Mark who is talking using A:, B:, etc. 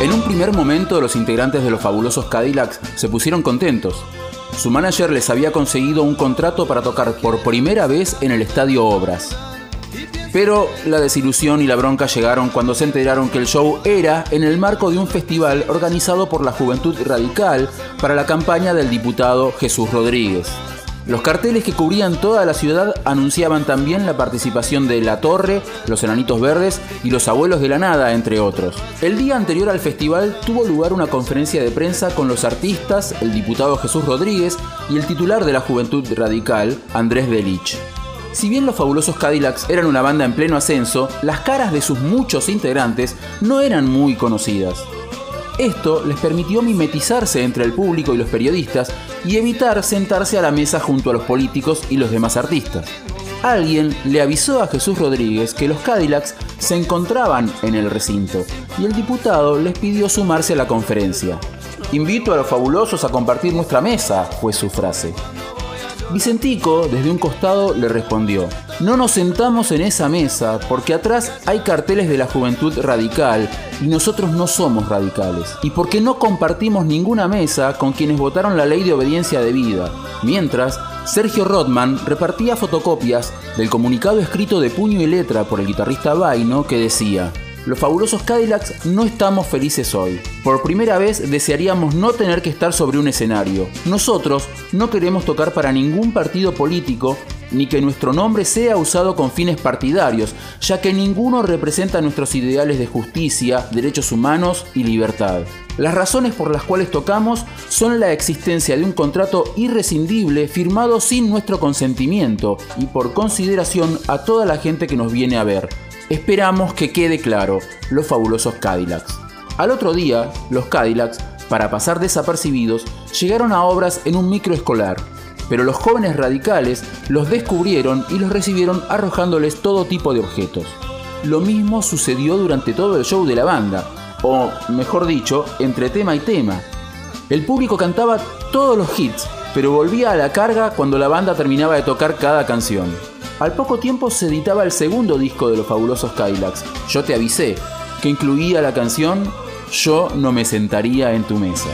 A: En un primer momento los integrantes de los fabulosos Cadillacs se pusieron contentos. Su manager les había conseguido un contrato para tocar por primera vez en el Estadio Obras. Pero la desilusión y la bronca llegaron cuando se enteraron que el show era en el marco de un festival organizado por la Juventud Radical para la campaña del diputado Jesús Rodríguez. Los carteles que cubrían toda la ciudad anunciaban también la participación de La Torre, Los Enanitos Verdes y Los Abuelos de la Nada, entre otros. El día anterior al festival tuvo lugar una conferencia de prensa con los artistas, el diputado Jesús Rodríguez y el titular de la Juventud Radical, Andrés Delich. Si bien los fabulosos Cadillacs eran una banda en pleno ascenso, las caras de sus muchos integrantes no eran muy conocidas. Esto les permitió mimetizarse entre el público y los periodistas y evitar sentarse a la mesa junto a los políticos y los demás artistas. Alguien le avisó a Jesús Rodríguez que los Cadillacs se encontraban en el recinto y el diputado les pidió sumarse a la conferencia. Invito a los fabulosos a compartir nuestra mesa, fue su frase. Vicentico, desde un costado, le respondió, no nos sentamos en esa mesa porque atrás hay carteles de la juventud radical y nosotros no somos radicales. Y porque no compartimos ninguna mesa con quienes votaron la ley de obediencia debida. Mientras, Sergio Rodman repartía fotocopias del comunicado escrito de puño y letra por el guitarrista Vaino que decía, los fabulosos Cadillacs no estamos felices hoy. Por primera vez desearíamos no tener que estar sobre un escenario. Nosotros no queremos tocar para ningún partido político ni que nuestro nombre sea usado con fines partidarios, ya que ninguno representa nuestros ideales de justicia, derechos humanos y libertad. Las razones por las cuales tocamos son la existencia de un contrato irrescindible firmado sin nuestro consentimiento y por consideración a toda la gente que nos viene a ver Esperamos que quede claro los fabulosos Cadillacs. Al otro día, los Cadillacs, para pasar desapercibidos, llegaron a obras en un microescolar, pero los jóvenes radicales los descubrieron y los recibieron arrojándoles todo tipo de objetos. Lo mismo sucedió durante todo el show de la banda, o mejor dicho, entre tema y tema. El público cantaba todos los hits, pero volvía a la carga cuando la banda terminaba de tocar cada canción. Al poco tiempo se editaba el segundo disco de los fabulosos Kylax, Yo te avisé, que incluía la canción Yo no me sentaría en tu mesa.